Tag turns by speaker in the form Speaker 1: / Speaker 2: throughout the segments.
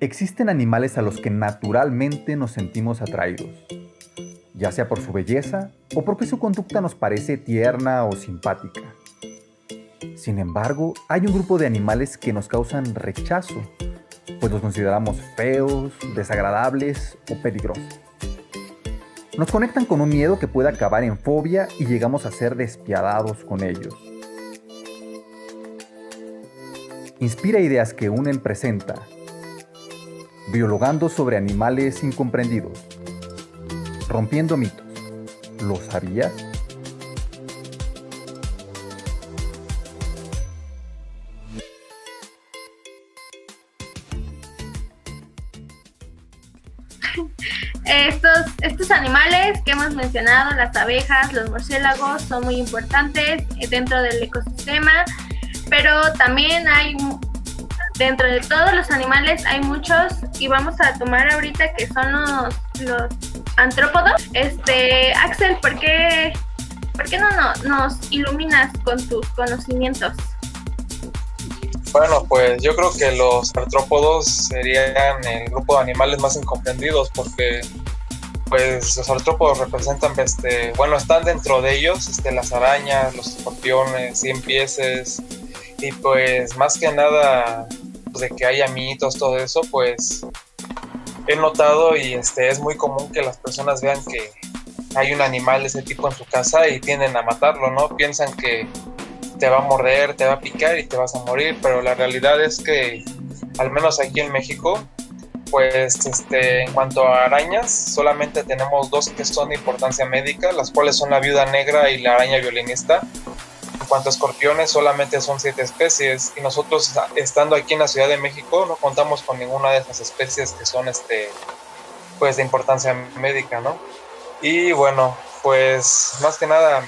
Speaker 1: Existen animales a los que naturalmente nos sentimos atraídos, ya sea por su belleza o porque su conducta nos parece tierna o simpática. Sin embargo, hay un grupo de animales que nos causan rechazo, pues los consideramos feos, desagradables o peligrosos. Nos conectan con un miedo que puede acabar en fobia y llegamos a ser despiadados con ellos. Inspira ideas que unen presenta Biologando sobre animales incomprendidos. Rompiendo mitos. ¿Lo sabías?
Speaker 2: Estos, estos animales que hemos mencionado, las abejas, los murciélagos, son muy importantes dentro del ecosistema, pero también hay dentro de todos los animales hay muchos y vamos a tomar ahorita que son los, los antrópodos. Este, Axel, ¿por qué, por qué no, no nos iluminas con tus conocimientos?
Speaker 3: Bueno, pues yo creo que los artrópodos serían el grupo de animales más incomprendidos porque pues los artrópodos representan, este, bueno, están dentro de ellos este, las arañas, los escorpiones, cien pieces y pues más que nada de que haya mitos, todo eso, pues he notado y este es muy común que las personas vean que hay un animal de ese tipo en su casa y tienden a matarlo, ¿no? Piensan que te va a morder, te va a picar y te vas a morir, pero la realidad es que al menos aquí en México, pues este, en cuanto a arañas, solamente tenemos dos que son de importancia médica, las cuales son la viuda negra y la araña violinista, cuanto a escorpiones, solamente son siete especies y nosotros estando aquí en la Ciudad de México no contamos con ninguna de esas especies que son este pues de importancia médica, ¿no? Y bueno, pues más que nada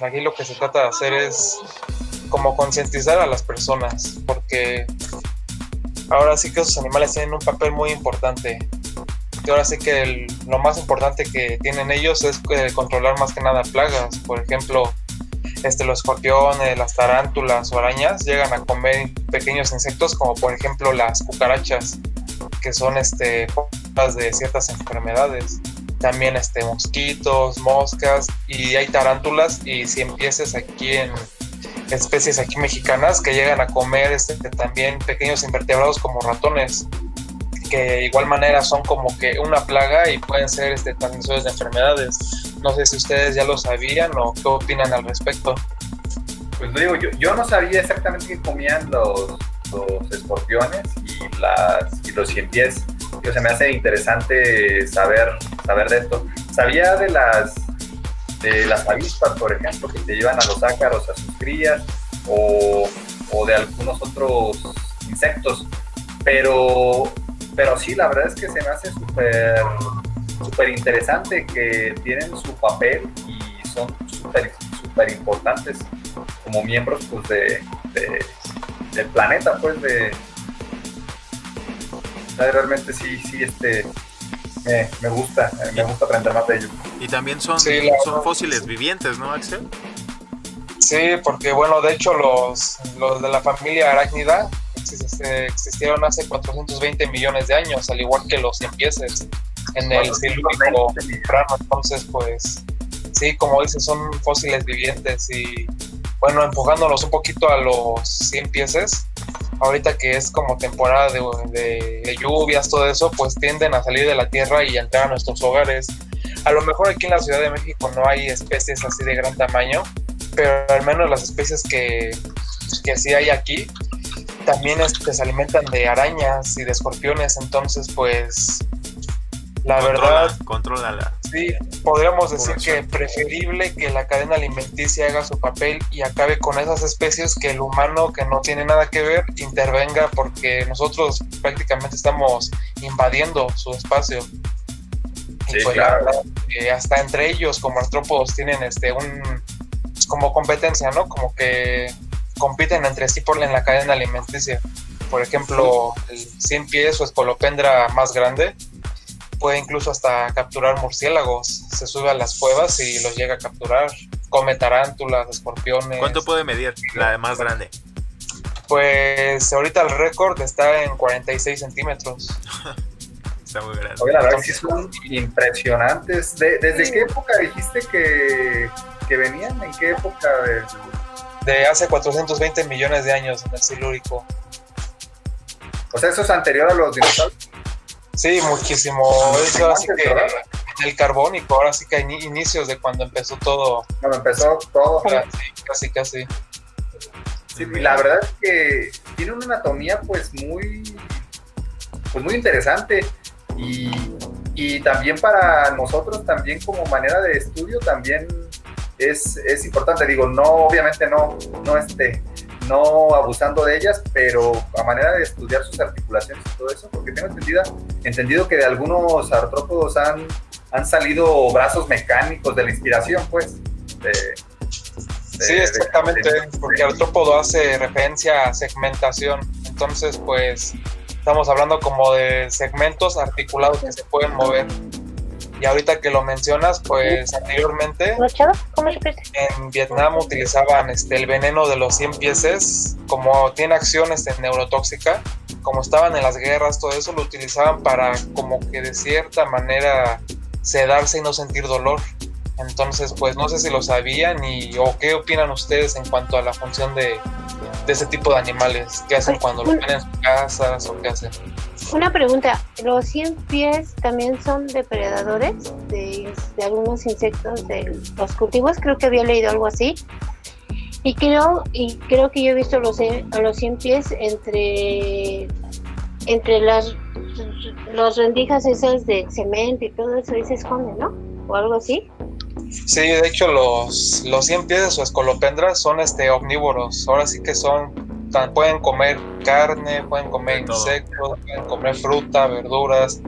Speaker 3: aquí lo que se trata de hacer es como concientizar a las personas, porque ahora sí que esos animales tienen un papel muy importante. Y ahora sí que lo más importante que tienen ellos es eh, controlar más que nada plagas. Por ejemplo, este, los escorpiones, las tarántulas o arañas llegan a comer pequeños insectos como por ejemplo las cucarachas, que son este, de ciertas enfermedades. También este, mosquitos, moscas y hay tarántulas y cien piezas aquí en especies aquí mexicanas que llegan a comer este, también pequeños invertebrados como ratones que de igual manera son como que una plaga y pueden ser este, transmisores de enfermedades. No sé si ustedes ya lo sabían o qué opinan al respecto.
Speaker 4: Pues lo digo, yo, yo no sabía exactamente qué comían los, los escorpiones y, las, y los cien pies. O sea, me hace interesante saber, saber de esto. Sabía de las, de las avispas, por ejemplo, que te llevan a los ácaros a sus crías o, o de algunos otros insectos, pero, pero sí, la verdad es que se me hace súper súper interesante que tienen su papel y son súper super importantes como miembros pues, de, del planeta, pues de realmente sí, sí, este me, gusta, me gusta aprender más de ellos.
Speaker 5: Y también son, son fósiles vivientes, ¿no, Axel?
Speaker 3: Sí, porque bueno, de hecho los, los de la familia arácnida existieron hace 420 millones de años, al igual que los empieces en el silúrico temprano. Entonces, pues sí, como dices, son fósiles vivientes y bueno, enfocándonos un poquito a los 100 pieces, ahorita que es como temporada de, lluvias, todo eso, pues tienden a salir de la tierra y a entrar a nuestros hogares. A lo mejor aquí en la Ciudad de México no hay especies así de gran tamaño, pero al menos las especies que, que sí hay aquí también este, se alimentan de arañas y de escorpiones, entonces pues la verdad,
Speaker 5: contrólala.
Speaker 3: Sí, podríamos decir que preferible que la cadena alimenticia haga su papel y acabe con esas especies que el humano que no tiene nada que ver intervenga porque nosotros prácticamente estamos invadiendo su espacio. y pues hasta entre ellos como artrópodos tienen este un como competencia, ¿no? Como que compiten entre sí por en la cadena alimenticia. Por ejemplo, el 100 pies o escolopendra más grande puede incluso hasta capturar murciélagos. Se sube a las cuevas y los llega a capturar. Come tarántulas, escorpiones.
Speaker 5: ¿Cuánto puede medir la más grande?
Speaker 3: Pues ahorita el récord está en 46 centímetros.
Speaker 5: Está muy grande.
Speaker 4: Oye, la verdad sí son impresionantes. De- ¿Desde qué época dijiste que, que venían? ¿En qué época? de-
Speaker 3: De hace 420 millones de años en el Silúrico.
Speaker 4: O sea, eso es anterior a los dinosaurios.
Speaker 3: Sí, muchísimo. Eso así que el carbónico, ahora sí que hay ni- inicios de cuando empezó todo.
Speaker 4: Cuando empezó todo.
Speaker 3: Casi, casi, casi.
Speaker 4: Sí, y la verdad es que tiene una anatomía pues muy, pues muy interesante y, y también para nosotros también como manera de estudio también es, es importante. Digo, no, obviamente no, no este, no abusando de ellas, pero a manera de estudiar sus articulaciones y todo eso, porque tengo entendida, entendido que de algunos artrópodos han, han salido brazos mecánicos de la inspiración, pues. de- de-
Speaker 3: Sí, exactamente,
Speaker 4: de-
Speaker 3: porque artrópodo hace referencia a segmentación. Entonces, pues, estamos hablando como de segmentos articulados que se pueden mover. Y ahorita que lo mencionas, pues anteriormente
Speaker 6: ¿Cómo
Speaker 3: en Vietnam utilizaban este, el veneno de los 100 pieces, como tiene acción este, neurotóxica, como estaban en las guerras, todo eso lo utilizaban para como que de cierta manera sedarse y no sentir dolor. Entonces, pues no sé si lo sabían y o qué opinan ustedes en cuanto a la función de, de ese tipo de animales. ¿Qué hacen cuando los ven en sus casas o qué hacen?
Speaker 6: Una pregunta, ¿los 100 pies también son depredadores de, de algunos insectos de los cultivos? Creo que había leído algo así. Y creo, y creo que yo he visto los, los 100 pies entre, entre las los rendijas esas de cemento y todo eso y se esconden, ¿no? O algo así.
Speaker 3: Sí, de hecho los, los 100 pies o escolopendras son este, omnívoros. Ahora sí que son, pueden comer carne, pueden comer insectos, pueden comer fruta, verduras.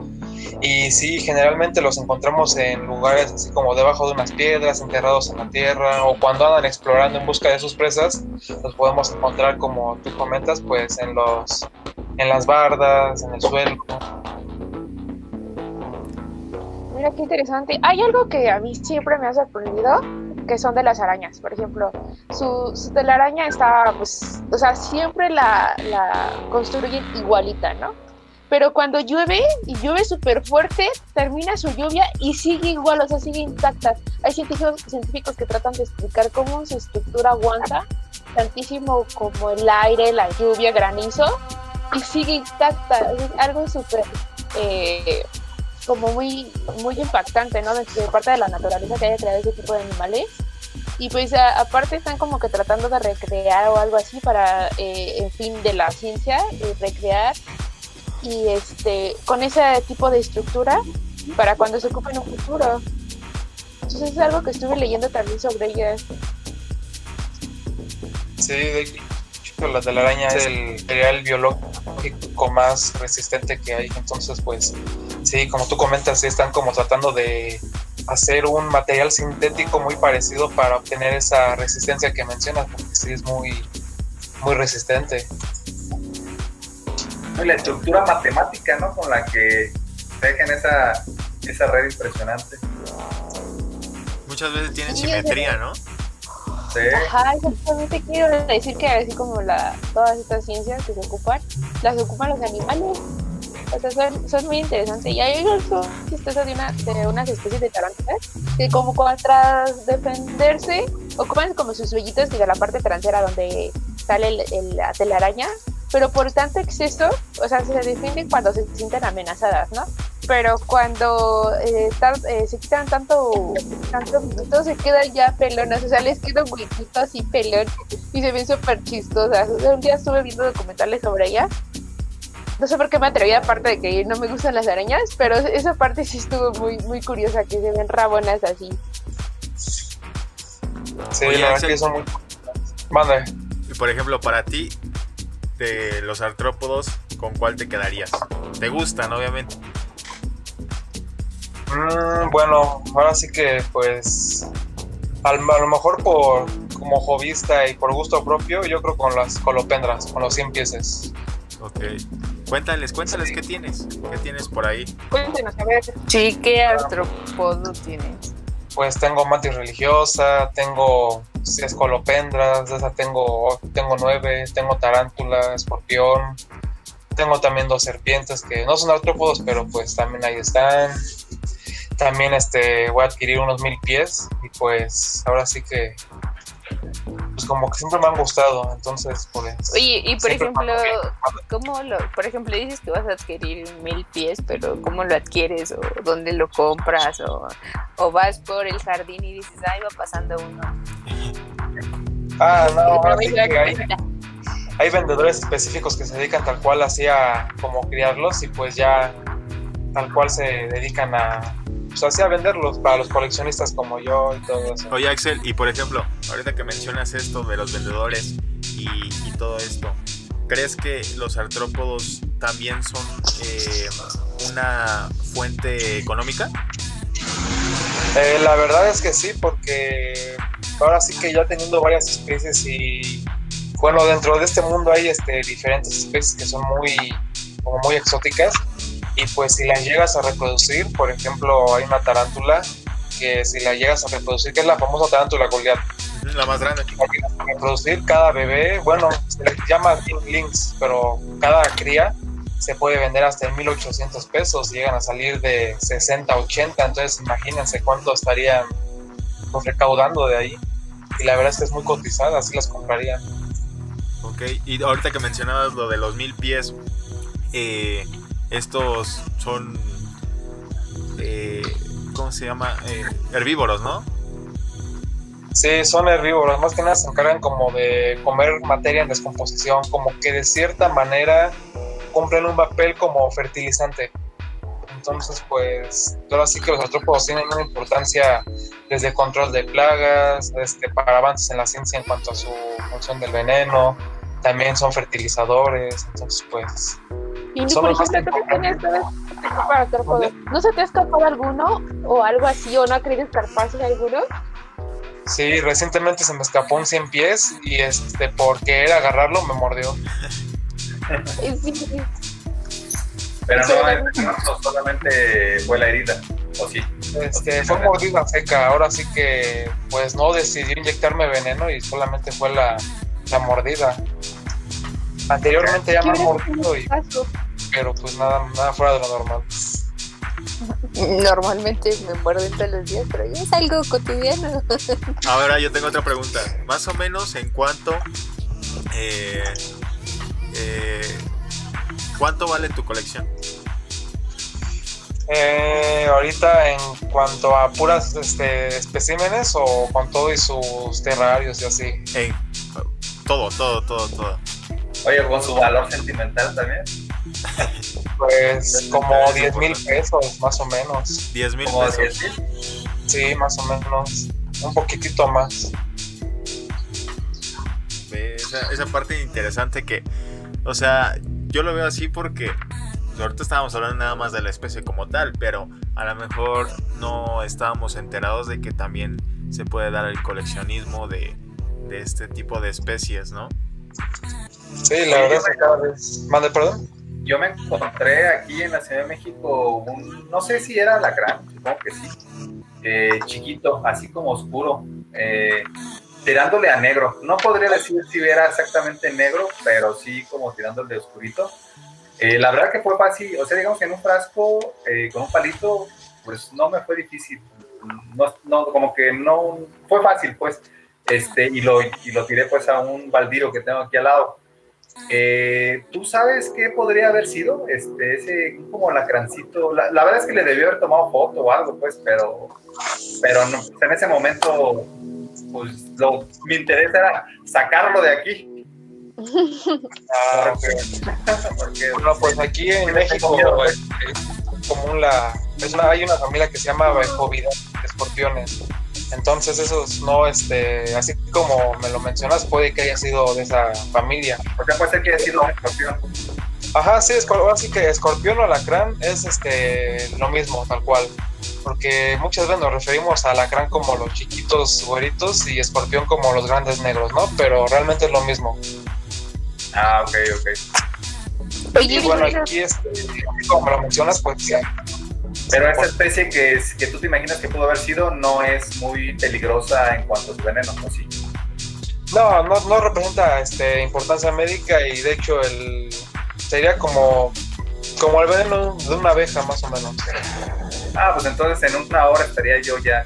Speaker 3: Y sí, generalmente los encontramos en lugares así como debajo de unas piedras, enterrados en la tierra, o cuando andan explorando en busca de sus presas, los podemos encontrar como tú comentas, pues en los en las bardas, en el suelo.
Speaker 7: Mira qué interesante. Hay algo que a mí siempre me ha sorprendido, que son de las arañas. Por ejemplo, su, telaraña está, pues, o sea, siempre la, la construyen igualita, ¿no? Pero cuando llueve y llueve súper fuerte, termina su lluvia y sigue igual, o sea, sigue intacta. Hay científicos, científicos que tratan de explicar cómo su estructura aguanta tantísimo como el aire, la lluvia, granizo, y sigue intacta. Es algo súper eh, como muy, muy impactante, ¿no? De, parte de la naturaleza que haya creado ese tipo de animales. Y pues aparte están como que tratando de recrear o algo así para, eh, en fin, de la ciencia, eh, recrear y este con ese tipo de estructura para cuando se ocupe en un futuro. Entonces es algo que estuve leyendo también sobre ellas.
Speaker 3: Sí, la telaraña es el material biológico más resistente que hay. Entonces, pues sí, como tú comentas, sí están como tratando de hacer un material sintético muy parecido para obtener esa resistencia que mencionas, porque sí es muy, muy resistente.
Speaker 4: Y la estructura matemática, ¿no? Con la que dejan esa, esa red impresionante.
Speaker 5: Muchas veces tienen simetría, ¿no?
Speaker 4: Sí.
Speaker 7: Ajá, exactamente quiero decir que así como la, todas estas ciencias que se ocupan, las ocupan los animales. O sea, son, son muy interesantes. Y hay algo de, una, de unas especies de tarántulas que como cuando tras defenderse, ocupan como sus vellitos de la parte trasera donde sale el- el- la telaraña, pero por tanto exceso, o sea, se defienden cuando se sienten amenazadas, ¿no? Pero cuando eh, tar- eh, se quitan tanto, tanto minutos, se quedan ya pelonas, o sea, les queda un huequito así pelón y se ven súper chistosas. O sea, un día estuve viendo documentales sobre ellas. No sé por qué me atreví, aparte de que no me gustan las arañas, pero esa parte sí estuvo muy, muy curiosa, que se ven rabonas así.
Speaker 3: Sí,
Speaker 5: Oye,
Speaker 3: la
Speaker 5: Axel.
Speaker 3: que son muy... Mande.
Speaker 5: Y por ejemplo, para ti, de los artrópodos, ¿con cuál te quedarías? ¿Te gustan, obviamente?
Speaker 3: Mm, bueno, ahora sí que pues al- a lo mejor por como jovista y por gusto propio, yo creo con las colopendras, con los 100 pieces.
Speaker 5: Ok. Cuéntales, cuéntales qué tienes. ¿Qué tienes por ahí?
Speaker 7: Cuéntenos, a ver.
Speaker 8: Sí, ¿qué artrópodo tienes?
Speaker 3: pues tengo mantis religiosa, tengo escolopendras, de esa tengo, tengo nueve, tengo tarántula, escorpión, tengo también dos serpientes que no son artrópodos, pero pues también ahí están. También este, voy a adquirir unos mil pies y pues ahora sí que pues como que siempre me han gustado, entonces pues...
Speaker 8: Oye, y por ejemplo, ¿cómo lo, por ejemplo dices que vas a adquirir mil pies, pero cómo lo adquieres o dónde lo compras o, o vas por el jardín y dices, ahí va pasando uno?
Speaker 3: Ah, no, ahora sí que hay, hay vendedores específicos que se dedican tal cual así a como criarlos y pues ya tal cual se dedican a pues así a venderlos para los coleccionistas como yo y todo eso.
Speaker 5: Oye Axel, y por ejemplo, ahorita que mencionas esto de los vendedores y, y todo esto, ¿crees que los artrópodos también son eh, una fuente económica?
Speaker 3: Eh, la verdad es que sí, porque ahora sí que ya teniendo varias especies y bueno, dentro de este mundo hay este, diferentes especies que son muy, como muy exóticas y pues si las llegas a reproducir, por ejemplo, hay una tarántula que si la llegas a reproducir, que es la famosa tarántula Goliath.
Speaker 5: La más grande.
Speaker 3: La llegas a reproducir cada bebé, bueno, se le llama links, pero cada cría se puede vender hasta en 1800 pesos, llegan a salir de 60, 80, entonces imagínense cuánto estarían pues, recaudando de ahí. Y la verdad es que es muy cotizada, así las comprarían.
Speaker 5: Ok, y ahorita que mencionabas lo de los mil pies, eh, estos son, eh, ¿cómo se llama? Eh, herbívoros, ¿no?
Speaker 3: Sí, son herbívoros, más que nada se encargan como de comer materia en descomposición, como que de cierta manera cumplen un papel como fertilizante. Entonces, pues, ahora sí que los artrópodos tienen una importancia desde control de plagas, este, para avances en la ciencia en cuanto a su función del veneno, también son fertilizadores, entonces, pues,
Speaker 7: Y por ejemplo, ¿tú qué tienes para artrópodos? ¿No se te ha escapado alguno o algo así o no ha querido escaparse alguno?
Speaker 3: sí, recientemente se me escapó un 100 pies y este, por querer agarrarlo me mordió.
Speaker 7: Eh, sí, sí.
Speaker 4: Pero
Speaker 7: Sí,
Speaker 4: no,
Speaker 7: sí.
Speaker 4: no, no solamente fue la herida, o sí.
Speaker 3: Este, fue mordida seca, ahora sí que pues no decidió inyectarme veneno y solamente fue la, la mordida. Anteriormente ya me han mordido, y,
Speaker 7: Caso.
Speaker 3: Pero pues nada, nada fuera de lo normal.
Speaker 8: Normalmente me muerden todos los días, pero ya es algo cotidiano.
Speaker 5: Ahora yo tengo otra pregunta. Más o menos en cuánto, eh, eh, ¿cuánto vale tu colección?
Speaker 3: Eh, ahorita en cuanto a puras este, especímenes o con todo y sus terrarios y así.
Speaker 5: En todo, todo, todo, todo.
Speaker 4: Oye, con su valor sentimental también.
Speaker 3: Pues como 10 mil pesos más o menos.
Speaker 5: 10 mil pesos.
Speaker 4: 10 mil.
Speaker 3: Sí, más o menos. Un poquitito más.
Speaker 5: Esa, esa parte interesante que, o sea, yo lo veo así porque ahorita estábamos hablando nada más de la especie como tal, pero a lo mejor no estábamos enterados de que también se puede dar el coleccionismo de, de este tipo de especies, ¿no?
Speaker 3: Sí, la verdad es que cada vez. Mande, perdón.
Speaker 4: Yo me encontré aquí en la Ciudad de México un, no sé si era alacrán, supongo que sí, eh, chiquito, así como oscuro, eh, tirándole a negro. No podría decir si era exactamente negro, pero sí como tirándole oscurito. Eh, la verdad que fue fácil, o sea, digamos que en un frasco eh, con un palito, pues no me fue difícil. No, no, como que no, fue fácil, pues. Este, y lo, y lo tiré pues a un baldío que tengo aquí al lado. Eh, ¿Tú sabes qué podría haber sido? Este, ese como lacrancito. La, la verdad es que le debió haber tomado foto o algo, pues, pero, pero no, en ese momento, pues, lo, mi interés era sacarlo de aquí.
Speaker 3: Ah.
Speaker 4: Porque,
Speaker 3: Bueno, pues aquí en México es, es común la. Es una, hay una familia que se llama Bejovidae de escorpiones. Entonces, esos no, este, así como me lo mencionas, puede que haya sido de esa familia.
Speaker 4: o sea, puede ser que haya sido escorpión.
Speaker 3: Ajá, sí, escor- ahora sí que escorpión o alacrán es este lo mismo, tal cual. Porque muchas veces nos referimos a alacrán como los chiquitos güeritos y escorpión como los grandes negros, ¿no? Pero realmente es lo mismo.
Speaker 4: Ah, ok, ok.
Speaker 3: Y bueno, aquí, este, como me lo mencionas, pues sí,
Speaker 4: Pero esa especie que, es, que tú te imaginas que pudo haber sido no es muy peligrosa en cuanto a su veneno, ¿no? Sí.
Speaker 3: No, no, no representa este, importancia médica y de hecho el sería como, como el veneno de una abeja más o menos.
Speaker 4: Ah, pues entonces en una hora estaría yo ya.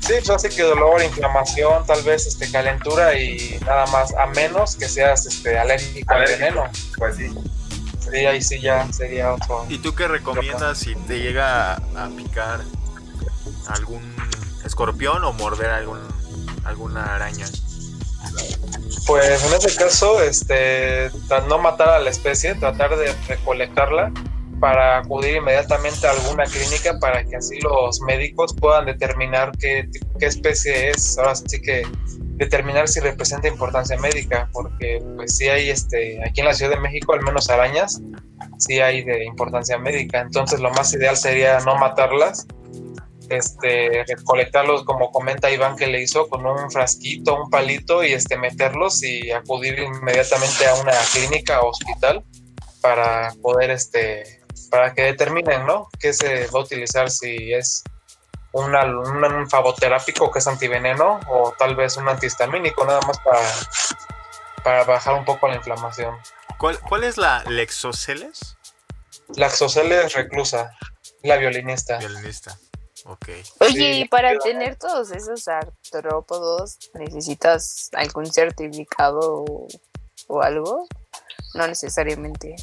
Speaker 3: Sí, pues así que dolor, inflamación, tal vez este calentura y nada más, a menos que seas este alérgico al veneno.
Speaker 4: Pues sí.
Speaker 3: Sí, ahí sí ya sería otro.
Speaker 5: ¿Y tú qué recomiendas si te llega a, picar algún escorpión o morder algún alguna araña?
Speaker 3: Pues en ese caso, este, no matar a la especie, tratar de recolectarla para acudir inmediatamente a alguna clínica para que así los médicos puedan determinar qué, especie es. Ahora sí que determinar si representa importancia médica, porque pues sí hay, este, aquí en la Ciudad de México, al menos arañas, sí hay de importancia médica. Entonces lo más ideal sería no matarlas este, recolectarlos como comenta Iván que le hizo con un frasquito, un palito y este meterlos y acudir inmediatamente a una clínica o hospital para poder este para que determinen, ¿no? qué se va a utilizar si es una, un, un favoterápico que es antiveneno o tal vez un antihistamínico nada más para para bajar un poco la inflamación.
Speaker 5: ¿Cuál, cuál es la Lexoceles?
Speaker 3: Laxoceles reclusa, la violinista.
Speaker 5: Violinista. Ok.
Speaker 8: Oye,
Speaker 3: Sí,
Speaker 8: y para tener todos esos artrópodos, ¿necesitas algún certificado o, o algo? No necesariamente.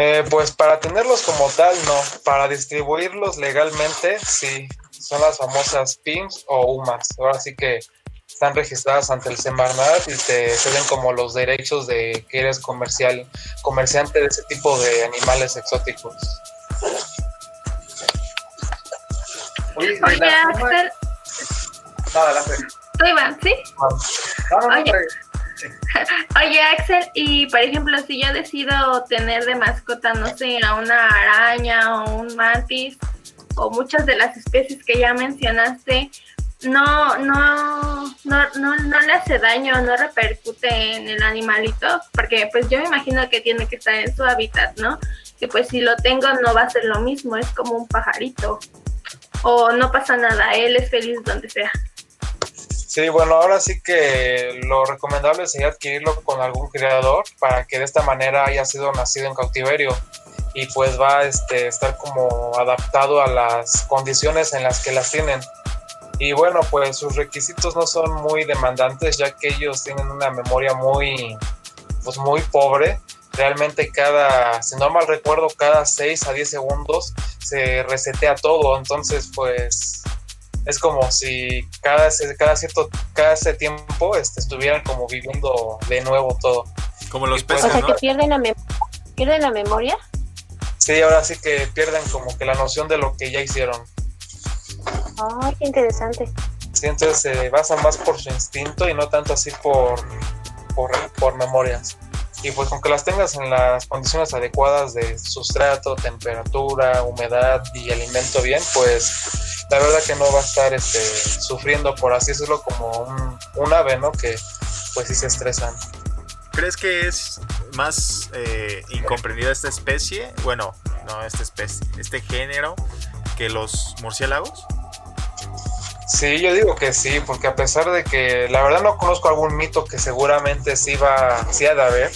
Speaker 3: Eh, pues para tenerlos como tal, no. Para distribuirlos legalmente, sí. Son las famosas PIMS o UMAS. Ahora sí que están registradas ante el Semarnat y te ceden como los derechos de que eres comercial, comerciante de ese tipo de animales exóticos.
Speaker 4: Oye, la
Speaker 2: Axel,
Speaker 4: No, adelante.
Speaker 2: tú Iván, ¿sí?
Speaker 4: No, no, no,
Speaker 2: Oye. Oye, Axel, y por ejemplo, si yo decido tener de mascota, no sé, a una araña o un mantis o muchas de las especies que ya mencionaste, no, no, no, no, no le hace daño, no repercute en el animalito, porque pues yo me imagino que tiene que estar en su hábitat, ¿no? Que pues si lo tengo no va a ser lo mismo, es como un pajarito. O no pasa nada, él es feliz donde sea.
Speaker 3: Sí, bueno, ahora sí que lo recomendable sería adquirirlo con algún criador para que de esta manera haya sido nacido en cautiverio y pues va a este, estar como adaptado a las condiciones en las que las tienen. Y bueno, pues sus requisitos no son muy demandantes ya que ellos tienen una memoria muy, pues muy pobre. Realmente cada, si no mal recuerdo, cada 6 a 10 segundos se resetea todo. Entonces, pues es como si cada, cada cierto cada ese tiempo este, estuvieran como viviendo de nuevo todo.
Speaker 5: Como los
Speaker 3: pues,
Speaker 6: O
Speaker 5: peces,
Speaker 6: sea,
Speaker 5: ¿no?
Speaker 6: que pierden la, pierden la memoria.
Speaker 3: Sí, ahora sí que pierden como que la noción de lo que ya hicieron.
Speaker 6: Ay, qué interesante.
Speaker 3: Sí, entonces se basan más por su instinto y no tanto así por, por, por memorias. Y pues con que las tengas en las condiciones adecuadas de sustrato, temperatura, humedad y alimento bien, pues la verdad que no va a estar este, sufriendo, por así decirlo, como un, ave, ¿no? Que pues sí se estresan.
Speaker 5: ¿Crees que es más eh, incomprendida esta especie? Bueno, no esta especie, este género que los murciélagos.
Speaker 3: Sí, yo digo que sí, porque a pesar de que la verdad no conozco algún mito que seguramente sí va, sí ha haber,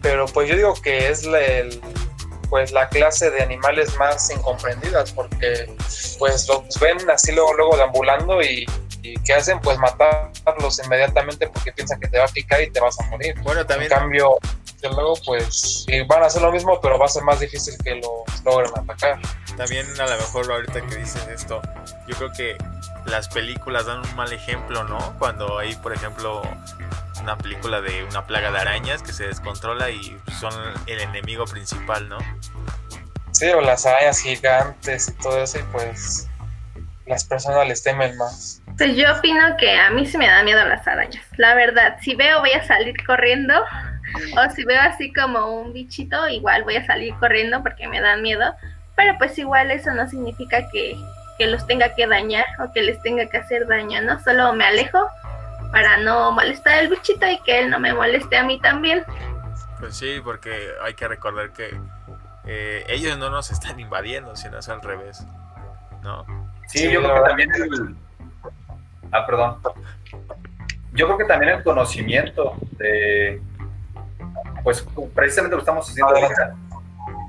Speaker 3: pero pues yo digo que es la, el- pues la clase de animales más incomprendidas, porque pues los ven así luego, luego deambulando y, y ¿qué hacen? Pues matarlos inmediatamente porque piensan que te va a picar y te vas a morir.
Speaker 5: Bueno,
Speaker 3: En
Speaker 5: también
Speaker 3: cambio, que luego pues van a hacer lo mismo, pero va a ser más difícil que los logren atacar.
Speaker 5: También a lo mejor ahorita que dices esto, yo creo que las películas dan un mal ejemplo, ¿no? Cuando hay, por ejemplo, una película de una plaga de arañas que se descontrola y son el enemigo principal, ¿no?
Speaker 3: Sí, o las arañas gigantes y todo eso, y pues las personas les temen más.
Speaker 2: Pues yo opino que a mí sí me da miedo las arañas. La verdad, si veo voy a salir corriendo o si veo así como un bichito, igual voy a salir corriendo porque me dan miedo. Pero pues igual eso no significa que, que los tenga que dañar o que les tenga que hacer daño, ¿no? Solo me alejo para no molestar al bichito y que él no me moleste a mí también.
Speaker 5: Pues sí, porque hay que recordar que eh, ellos no nos están invadiendo, sino es al revés. ¿No?
Speaker 4: Sí,
Speaker 3: Sí,
Speaker 4: yo creo que también el... Ah, perdón. Yo creo que también el conocimiento de... Pues precisamente lo estamos haciendo ahorita.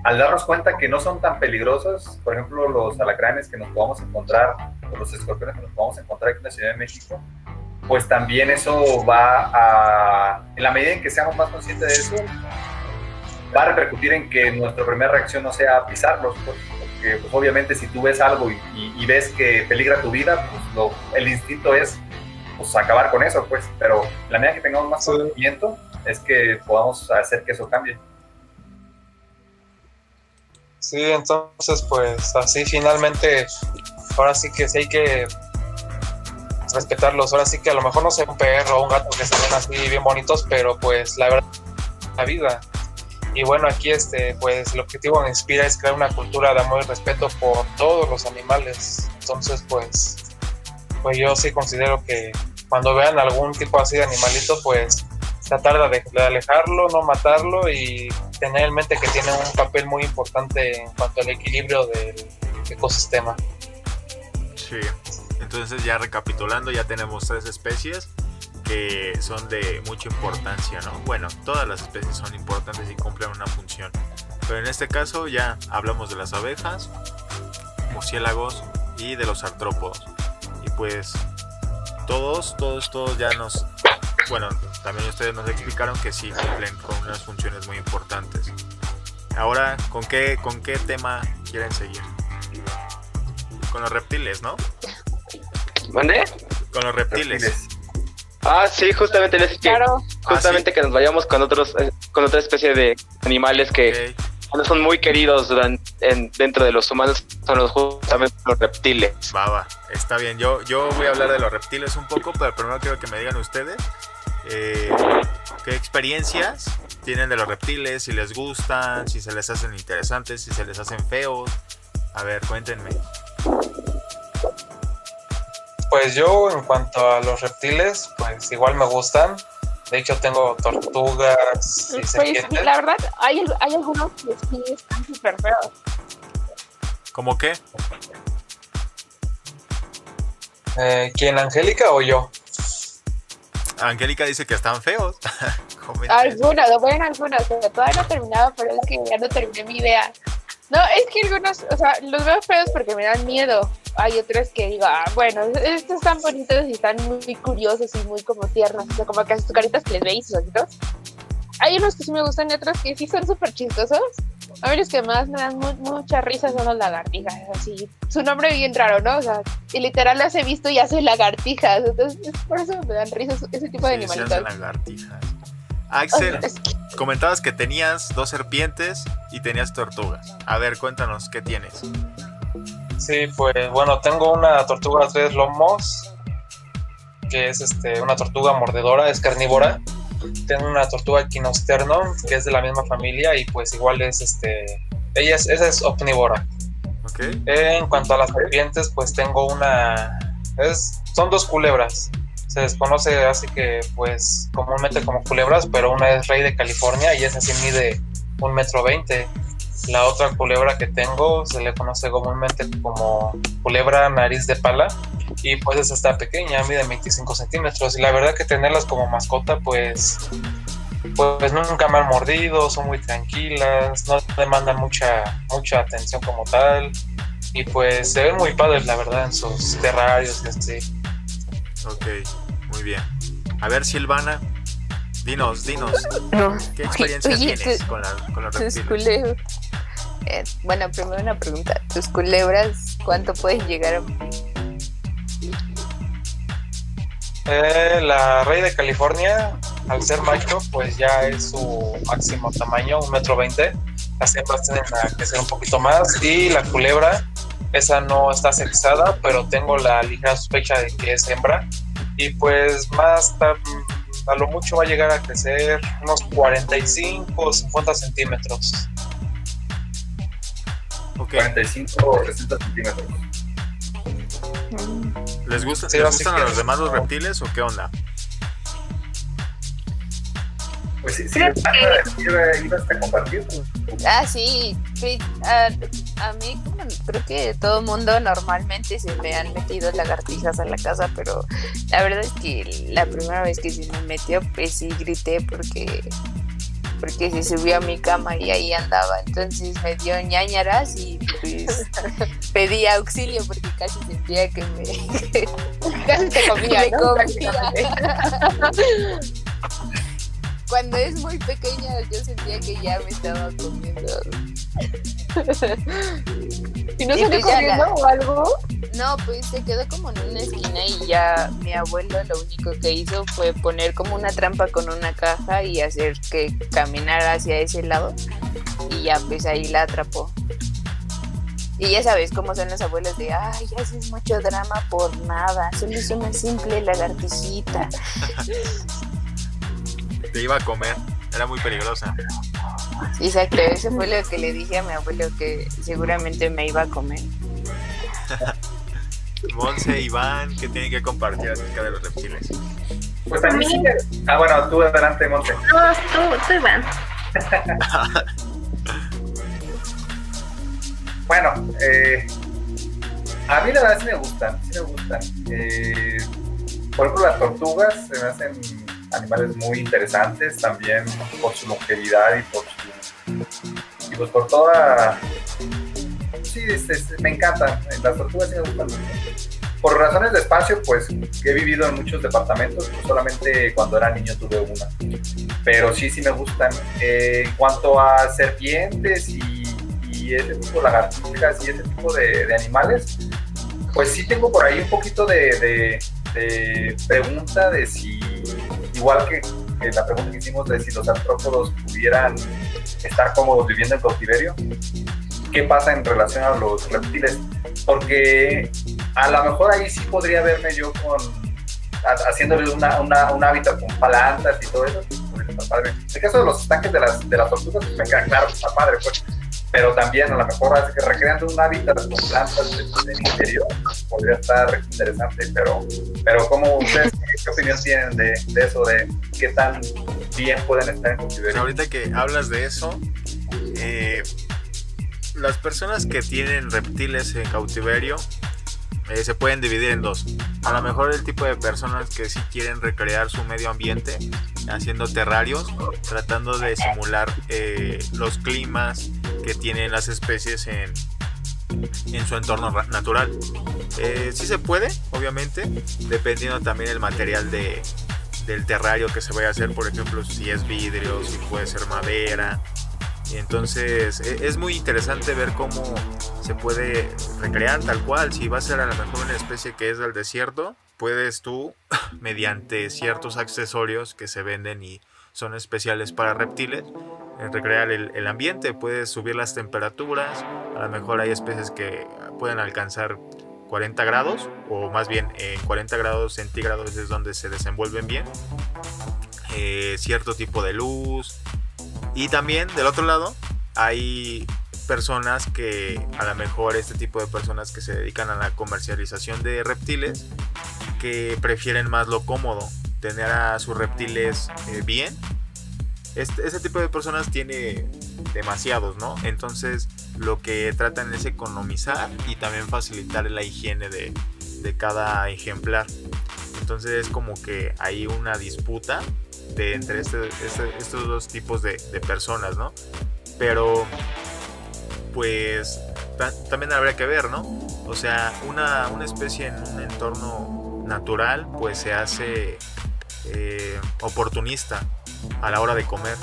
Speaker 4: Al darnos cuenta que no son tan peligrosos, por ejemplo, los alacranes que nos podamos encontrar, o los escorpiones que nos podamos encontrar aquí en la Ciudad de México, pues también eso va a... En la medida en que seamos más conscientes de eso, va a repercutir en que nuestra primera reacción no sea pisarlos, pues, porque pues, obviamente si tú ves algo y, y- y ves que peligra tu vida, pues lo- el instinto es pues, acabar con eso, pues, pero la medida que tengamos más
Speaker 3: Sí.
Speaker 4: conocimiento es que podamos hacer que eso cambie.
Speaker 3: Sí, entonces pues así finalmente, ahora sí que sí hay que respetarlos, ahora sí que a lo mejor no sé un perro o un gato que se ven así bien bonitos, pero pues la verdad la vida. Y bueno, aquí este pues el objetivo de Inspira es crear una cultura de amor y respeto por todos los animales. Entonces pues pues yo sí considero que cuando vean algún tipo así de animalito, pues tratar de, de alejarlo, no matarlo y tener en mente que tiene un papel muy importante en cuanto al equilibrio del ecosistema.
Speaker 5: Sí. Entonces ya recapitulando, ya tenemos tres especies que son de mucha importancia, ¿no? Bueno, todas las especies son importantes y cumplen una función. Pero en este caso ya hablamos de las abejas, murciélagos y de los artrópodos. Y pues todos, todos, todos ya nos... Bueno, también ustedes nos explicaron que sí cumplen con unas funciones muy importantes. Ahora, ¿con qué, con qué tema quieren seguir? Con los reptiles, ¿no?
Speaker 9: ¿Mande?
Speaker 5: Con los reptiles.
Speaker 9: Ah, sí, justamente les que
Speaker 7: Claro,
Speaker 9: justamente que nos vayamos con otros eh, con otra especie de animales que no son muy queridos en- dentro de los humanos, son los, justamente los reptiles.
Speaker 5: va, va. Está bien. Yo, yo voy a hablar de los reptiles un poco, pero primero quiero que me digan ustedes eh, qué experiencias tienen de los reptiles, si les gustan, si se les hacen interesantes, si se les hacen feos. A ver, cuéntenme.
Speaker 3: Pues yo en cuanto a los reptiles, pues igual me gustan. De hecho tengo tortugas y
Speaker 7: pues
Speaker 3: serpientes.
Speaker 7: la verdad, hay, hay algunos que sí están súper feos.
Speaker 5: ¿Cómo qué?
Speaker 3: Eh, ¿Quién, Angélica o yo?
Speaker 5: Angélica dice que están feos.
Speaker 7: Algunas, bueno, algunas, o sea, todavía no he terminado, pero es que ya no terminé mi idea. No, es que algunos, o sea, los veo feos porque me dan miedo. Hay otros que digo, ah, bueno, estos están bonitos y están muy curiosos y muy como tiernos, o sea, como que sus caritas que les veis, sus ojitos. Hay unos que sí me gustan y otros que sí son súper chistosos. A ver, los que más me dan mu- mucha risa son los lagartijas, así. Su nombre bien raro, ¿no? O sea, y literal las he visto y hacen lagartijas, entonces es por eso me dan risa ese tipo de
Speaker 5: Sí,
Speaker 7: animalitos.
Speaker 5: lagartijas. Axel, comentabas que tenías dos serpientes y tenías tortugas. A ver, cuéntanos, ¿qué tienes?
Speaker 3: Sí, pues bueno, tengo una tortuga de tres lomos, que es este, una tortuga mordedora, es carnívora. Tengo una tortuga equinosterno, que es de la misma familia y pues igual es este, ella es, esa es omnívora.
Speaker 5: ¿Ok?
Speaker 3: En cuanto a las serpientes, pues tengo una, es, son dos culebras. Se desconoce así que pues comúnmente como culebras, pero una es rey de California y esa sí mide un metro veinte. La otra culebra que tengo se le conoce comúnmente como culebra nariz de pala y pues esa está pequeña, mide 25 centímetros y la verdad que tenerlas como mascota pues pues nunca me han mordido, son muy tranquilas, no demandan mucha mucha atención como tal y pues se ven muy padres la verdad en sus terrarios y así.
Speaker 5: Ok, bien. A ver, Silvana, dinos, dinos,
Speaker 8: No.
Speaker 5: ¿qué experiencia
Speaker 8: Oye,
Speaker 5: tienes
Speaker 8: tú-
Speaker 5: con, la- con los
Speaker 8: Tus
Speaker 5: reptiles?
Speaker 8: culebras. Eh, bueno, primero una pregunta. ¿Tus culebras cuánto puedes llegar a
Speaker 3: Eh, la rey de California, al ser macho, pues ya es su máximo tamaño, un metro veinte. Las hembras tienen a que ser un poquito más. Y la culebra, esa no está sexada, pero tengo la ligera sospecha de que es hembra. Y pues más, a lo mucho va a llegar a crecer unos 45 o 50 centímetros.
Speaker 5: Ok,
Speaker 4: 45 o 60 centímetros.
Speaker 5: ¿les, gusta,
Speaker 3: Sí,
Speaker 5: ¿les gustan a los demás los reptiles o qué onda?
Speaker 4: Pues sí, sí, iba, hasta compartir.
Speaker 8: Ah, sí. A, a mí como- creo que todo el mundo normalmente se me han metido lagartijas a la casa, pero la verdad es que la primera vez que se me metió, pues sí grité porque porque se subió a mi cama y ahí andaba. Entonces me dio ñañaras y pues pedí auxilio porque casi sentía que me,
Speaker 7: Casi te comía,
Speaker 8: me
Speaker 7: ¿no?
Speaker 8: comía. Cuando es muy pequeña yo sentía que ya me estaba comiendo.
Speaker 7: ¿Y no
Speaker 8: Y
Speaker 7: salió
Speaker 8: pues ya
Speaker 7: corriendo
Speaker 8: la-
Speaker 7: o algo?
Speaker 8: No, pues se quedó como en una esquina y ya mi abuelo lo único que hizo fue poner como una trampa con una caja y hacer que caminara hacia ese lado y ya pues ahí la atrapó. Y ya sabes cómo son los abuelos de, ay, haces mucho drama por nada, solo es una simple lagartijita.
Speaker 5: Te iba a comer. Era muy peligrosa.
Speaker 8: Exacto, eso fue lo que le dije a mi abuelo que seguramente me iba a comer.
Speaker 5: Monse, Iván, ¿qué tienen que compartir acerca de los reptiles?
Speaker 4: Pues también sí. Ah, bueno, tú adelante, Monte.
Speaker 2: No, tú, tú Iván.
Speaker 4: Bueno, eh, a mí la verdad sí me gustan, sí me gustan. Eh, por ejemplo, las tortugas se me hacen animales muy interesantes también por su longevidad y por su. y pues por toda. Sí, es- es- me encantan. Las tortugas sí me gustan. Por razones de espacio, pues he vivido en muchos departamentos, no solamente cuando era niño tuve una. Pero sí, sí me gustan. Eh, en cuanto a serpientes y, y ese tipo de lagartijas y ese tipo de, de animales, pues sí tengo por ahí un poquito de, de- de pregunta de si, igual que, la pregunta que hicimos de si los artrópodos pudieran estar cómodos viviendo en cautiverio, ¿qué pasa en relación a los reptiles? Porque a lo mejor ahí sí podría verme yo con ha- haciéndole una, una- un hábitat con plantas y todo eso, pues, está padre. En el caso de los estanques de las, de las tortugas, pues me queda claro que está padre, pues. Pero también a lo mejor hace que recreando un hábitat con plantas en el interior podría estar interesante, pero, pero ¿cómo ustedes qué, opinión tienen de, de eso, de qué tan bien pueden estar en cautiverio?
Speaker 5: ahorita que hablas de eso, eh, las personas que tienen reptiles en cautiverio eh, se pueden dividir en dos. A lo mejor el tipo de personas que sí quieren recrear su medio ambiente haciendo terrarios, tratando de simular eh, los climas que tienen las especies en, en su entorno ra- natural. Eh, sí se puede, obviamente, dependiendo también el material de, del terrario que se vaya a hacer, por ejemplo, si es vidrio, si puede ser madera. Y entonces e- es muy interesante ver cómo se puede recrear tal cual. Si va a ser a lo mejor una especie que es del desierto, puedes tú, mediante ciertos accesorios que se venden y son especiales para reptiles, recrear el, ambiente. Puedes subir las temperaturas. A lo mejor hay especies que pueden alcanzar 40 grados, o más bien en 40 grados centígrados es donde se desenvuelven bien. Eh, cierto tipo de luz. Y también del otro lado hay personas que a lo mejor este tipo de personas que se dedican a la comercialización de reptiles que prefieren más lo cómodo, tener a sus reptiles eh, bien. Este, ese tipo de personas tiene demasiados, ¿no? Entonces lo que tratan es economizar y también facilitar la higiene de, de cada ejemplar. Entonces es como que hay una disputa de entre este- este- estos dos tipos de, de personas, ¿no? Pero pues ta- también habría que ver, ¿no? O sea, una, una especie en un entorno natural pues se hace eh, oportunista a la hora de comer.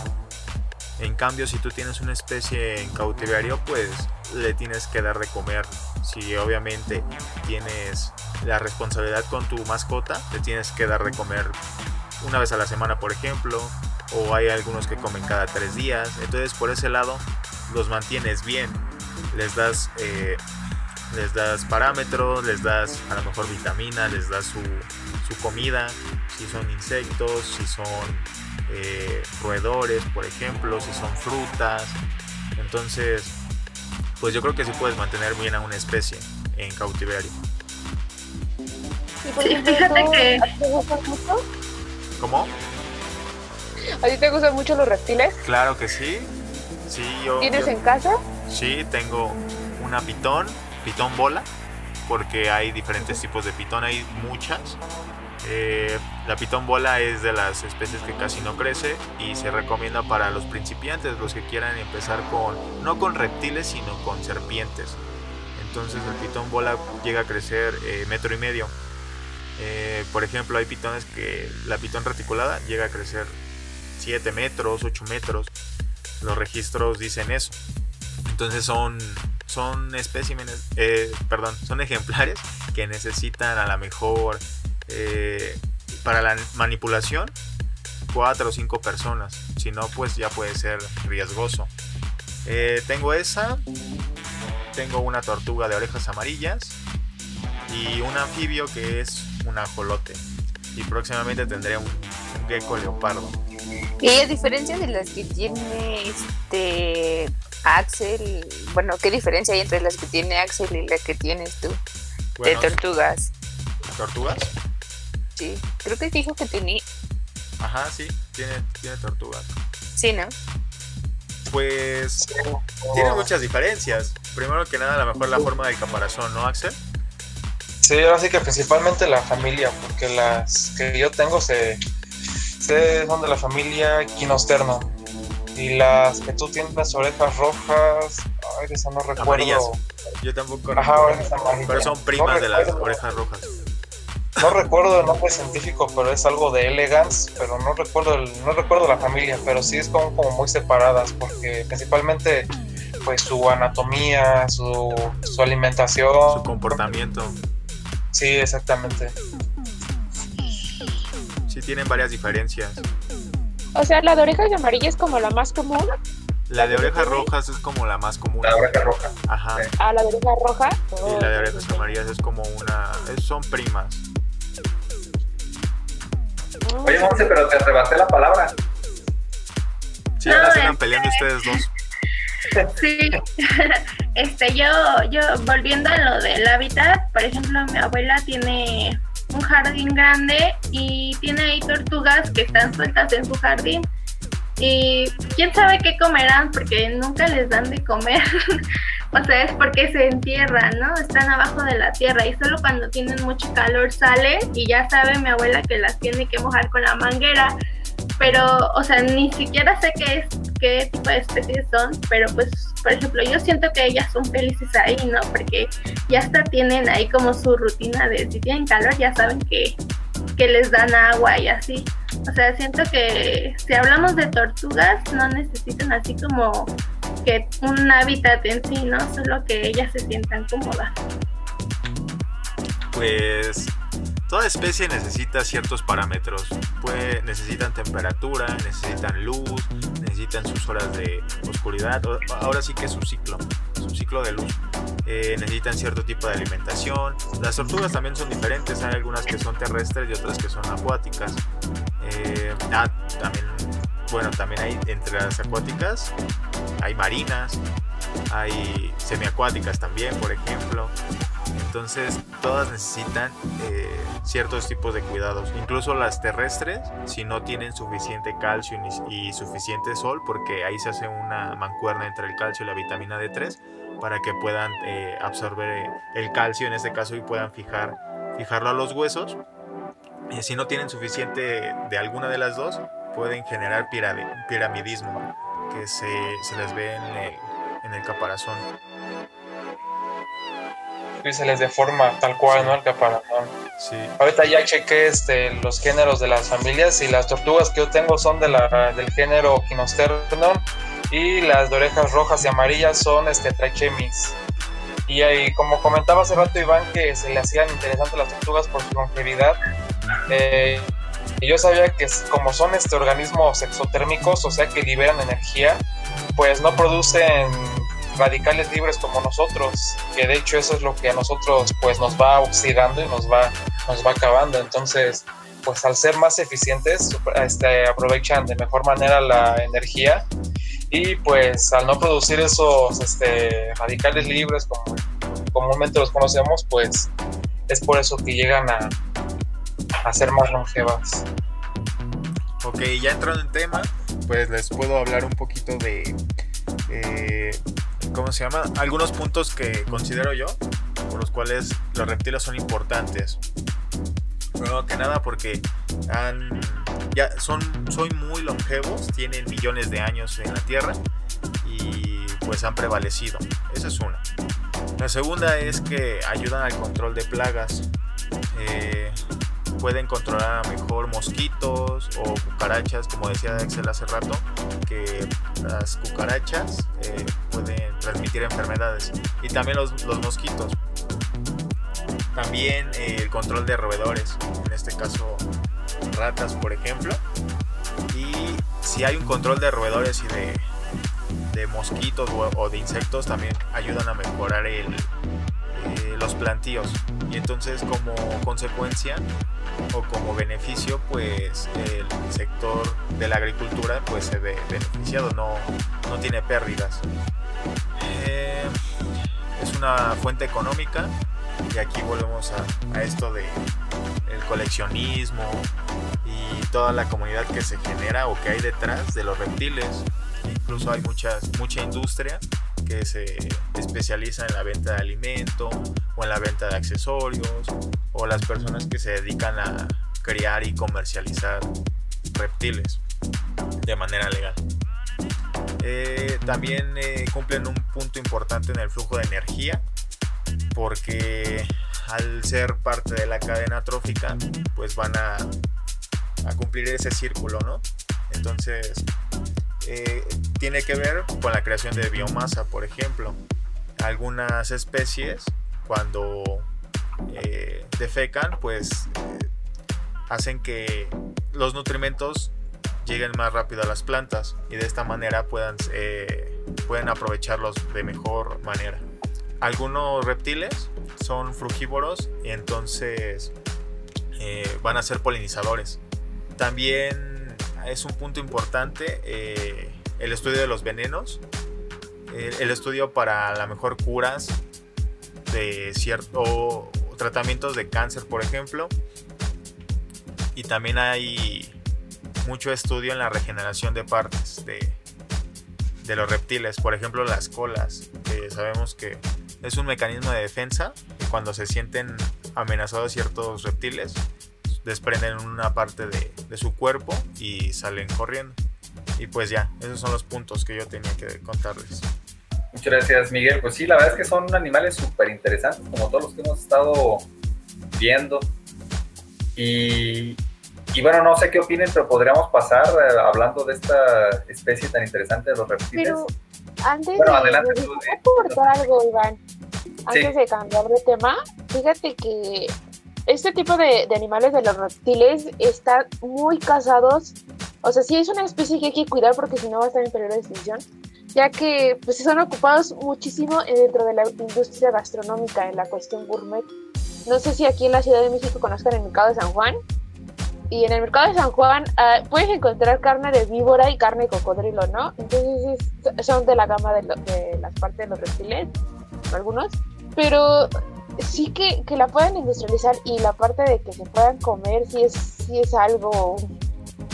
Speaker 5: En cambio, si tú tienes una especie en cautiverio, pues le tienes que dar de comer. Si obviamente tienes la responsabilidad con tu mascota, le tienes que dar de comer una vez a la semana, por ejemplo. O hay algunos que comen cada tres días. Entonces, por ese lado, los mantienes bien. Les das, eh, les das parámetros, les das a lo mejor vitamina, les das su, su comida. Si son insectos, si son eh, roedores, por ejemplo, si son frutas. Entonces, pues yo creo que sí puedes mantener bien a una especie en cautiverio.
Speaker 7: Y por
Speaker 2: Sí, fíjate
Speaker 7: ¿tú-
Speaker 2: que-
Speaker 7: ¿a ti ¿Te gusta mucho?
Speaker 5: ¿Cómo?
Speaker 7: ¿A ti te gustan mucho los reptiles?
Speaker 5: Claro que sí. Sí, yo.
Speaker 7: ¿Tienes
Speaker 5: yo-
Speaker 7: en casa?
Speaker 5: Sí, tengo una pitón, pitón bola, porque hay diferentes tipos de pitón, hay muchas. Eh, la pitón bola es de las especies que casi no crece y se recomienda para los principiantes, los que quieran empezar con, no con reptiles, sino con serpientes. Entonces el pitón bola llega a crecer eh, metro y medio. Eh, por ejemplo, hay pitones que la pitón reticulada llega a crecer 7 metros, 8 metros. Los registros dicen eso. Entonces son, son especímenes, eh, perdón, son ejemplares que necesitan a lo mejor eh, para la manipulación cuatro o cinco personas. Si no, pues ya puede ser riesgoso. Eh, tengo esa, tengo una tortuga de orejas amarillas y un anfibio que es un ajolote. Y próximamente tendré un, un gecko leopardo.
Speaker 8: Y a diferencia de las que tiene este Axel, bueno, ¿qué diferencia hay entre las que tiene Axel y las que tienes tú?
Speaker 5: Bueno,
Speaker 8: de tortugas.
Speaker 5: ¿Tortugas?
Speaker 8: Sí, creo que dijo que tenía.
Speaker 5: Ajá, sí, tiene, tiene tortugas.
Speaker 8: Sí, ¿no?
Speaker 5: Pues tiene muchas diferencias. Primero que nada, a lo mejor la forma del caparazón, ¿no, Axel?
Speaker 3: Sí, ahora sí que principalmente la familia, porque las que yo tengo se, se- son de la familia Quinosterno. Y las que tú tienes, las orejas rojas, ay, de esa no recuerdo.
Speaker 5: Amarillas. Yo tampoco.
Speaker 3: Ajá, orejas amarillas.
Speaker 5: Pero son primas
Speaker 3: No
Speaker 5: de las orejas rojas.
Speaker 3: No recuerdo el nombre científico, pero es algo de elegance, pero no recuerdo el, no recuerdo la familia, pero sí es como, como muy separadas, porque principalmente pues su anatomía, su, su alimentación.
Speaker 5: Su comportamiento.
Speaker 3: Sí, exactamente.
Speaker 5: Sí, tienen varias diferencias.
Speaker 7: O sea, la de orejas amarillas es como la más común.
Speaker 5: La de orejas rojas es como la más común.
Speaker 4: La oreja roja.
Speaker 5: Ajá.
Speaker 7: Ah, la de oreja roja.
Speaker 5: Y la de orejas amarillas es como una. es- son primas.
Speaker 4: Oye, Monse, pero te arrebaté la palabra.
Speaker 5: Sí,
Speaker 2: No,
Speaker 5: ahora se están
Speaker 2: este-
Speaker 5: peleando ustedes dos.
Speaker 2: Sí, este, yo, yo, volviendo a lo del hábitat, por ejemplo, mi abuela tiene un jardín grande y tiene ahí tortugas que están sueltas en su jardín. Y quién sabe qué comerán porque nunca les dan de comer. o sea, es porque se entierran, ¿no? Están abajo de la tierra y solo cuando tienen mucho calor salen y ya sabe mi abuela que las tiene que mojar con la manguera pero, o sea, ni siquiera sé qué es, qué tipo de especies son, pero pues, por ejemplo, yo siento que ellas son felices ahí, ¿no? Porque ya hasta tienen ahí como su rutina de si tienen calor, ya saben que, que les dan agua y así. O sea, siento que si hablamos de tortugas, no necesitan así como que un hábitat en sí, ¿no? Solo que ellas se sientan cómodas.
Speaker 5: Pues toda especie necesita ciertos parámetros. Pues necesitan temperatura, necesitan luz, necesitan sus horas de oscuridad. Ahora sí que es su ciclo, su ciclo de luz. Eh, necesitan cierto tipo de alimentación. Las tortugas también son diferentes. Hay algunas que son terrestres y otras que son acuáticas. Eh, ah, también, bueno, también hay entre las acuáticas hay marinas, hay semiacuáticas también, por ejemplo. Entonces, todas necesitan eh, ciertos tipos de cuidados. Incluso las terrestres, si no tienen suficiente calcio y suficiente sol, porque ahí se hace una mancuerna entre el calcio y la vitamina D3 para que puedan eh, absorber eh, el calcio en este caso y puedan fijar, fijarlo a los huesos. Si no tienen suficiente de alguna de las dos, pueden generar piramidismo, que se, se les ve en el caparazón.
Speaker 3: Y se les deforma tal cual, ¿no? El caparazón.
Speaker 5: Sí.
Speaker 3: Ahorita ya chequé este, los géneros de las familias y las tortugas que yo tengo son de la, del género Quinosternon y las de orejas rojas y amarillas son este, Trichemis. Y ahí, como comentaba hace rato Iván, que se le hacían interesantes las tortugas por su longevidad. eh, y yo sabía que como son este organismos exotérmicos, o sea que liberan energía, pues no producen radicales libres como nosotros, que de hecho eso es lo que a nosotros pues nos va oxidando y nos va, nos va acabando. Entonces, pues al ser más eficientes, este, aprovechan de mejor manera la energía y pues al no producir esos este, radicales libres como comúnmente los conocemos, pues es por eso que llegan a, ser más longevas.
Speaker 5: Ok, ya entrando en tema, pues les puedo hablar un poquito de, eh, ¿cómo se llama? Algunos puntos que considero yo por los cuales los reptiles son importantes. Primero que nada porque han, ya son, son muy longevos, tienen millones de años en la Tierra y pues han prevalecido. Esa es una. La segunda es que ayudan al control de plagas. Eh, pueden controlar mejor mosquitos o cucarachas, como decía Axel hace rato, que las cucarachas eh, pueden transmitir enfermedades y también los, los mosquitos. También eh, el control de roedores, en este caso ratas, por ejemplo. Y si hay un control de roedores y de, de mosquitos o, o de insectos, también ayudan a mejorar el, eh, los plantíos y entonces como consecuencia o como beneficio pues el sector de la agricultura pues se ve beneficiado no, no tiene pérdidas. Eh, es una fuente económica y aquí volvemos a, a esto de el coleccionismo y toda la comunidad que se genera o que hay detrás de los reptiles. Incluso hay muchas, mucha industria que se especializa en la venta de alimento o en la venta de accesorios o las personas que se dedican a criar y comercializar reptiles de manera legal. Eh, también eh, cumplen un punto importante en el flujo de energía porque al ser parte de la cadena trófica pues van a, a cumplir ese círculo, ¿no? Entonces eh, tiene que ver con la creación de biomasa, por ejemplo. Algunas especies cuando eh, defecan, pues eh, hacen que los nutrimentos lleguen más rápido a las plantas y de esta manera puedan, eh, pueden aprovecharlos de mejor manera. Algunos reptiles son frugívoros y entonces van a ser polinizadores. También es un punto importante eh, el estudio de los venenos, el, estudio para la mejor curas de cierto tratamientos de cáncer, por ejemplo. Y también hay mucho estudio en la regeneración de partes de, de los reptiles, por ejemplo las colas, que sabemos que es un mecanismo de defensa cuando se sienten amenazados ciertos reptiles, desprenden una parte de, de su cuerpo y salen corriendo. Y pues ya, esos son los puntos que yo tenía que contarles.
Speaker 4: Muchas gracias, Miguel. Pues sí, la verdad es que son animales súper interesantes, como todos los que hemos estado viendo. Y, y bueno, no sé qué opinen, pero podríamos pasar eh, hablando de esta especie tan interesante de los reptiles.
Speaker 7: Pero antes
Speaker 4: Bueno,
Speaker 7: de,
Speaker 4: adelante
Speaker 7: de-
Speaker 4: tú,
Speaker 7: ¿puedo
Speaker 4: eh.
Speaker 7: aportar algo, Iván? Antes
Speaker 4: Sí.
Speaker 7: de cambiar de tema, fíjate que este tipo de, de animales de los reptiles están muy casados. O sea, sí es una especie que hay que cuidar porque si no va a estar en peligro de extinción, ya que pues son ocupados muchísimo dentro de la industria gastronómica en la cuestión gourmet. No sé si aquí en la Ciudad de México conozcan el mercado de San Juan. Y en el mercado de San Juan ah, puedes encontrar carne de víbora y carne de cocodrilo, ¿no? Entonces es- son de la gama de, lo- de las partes de los reptiles, algunos. Pero sí que, que la puedan industrializar y la parte de que se puedan comer sí es, sí es algo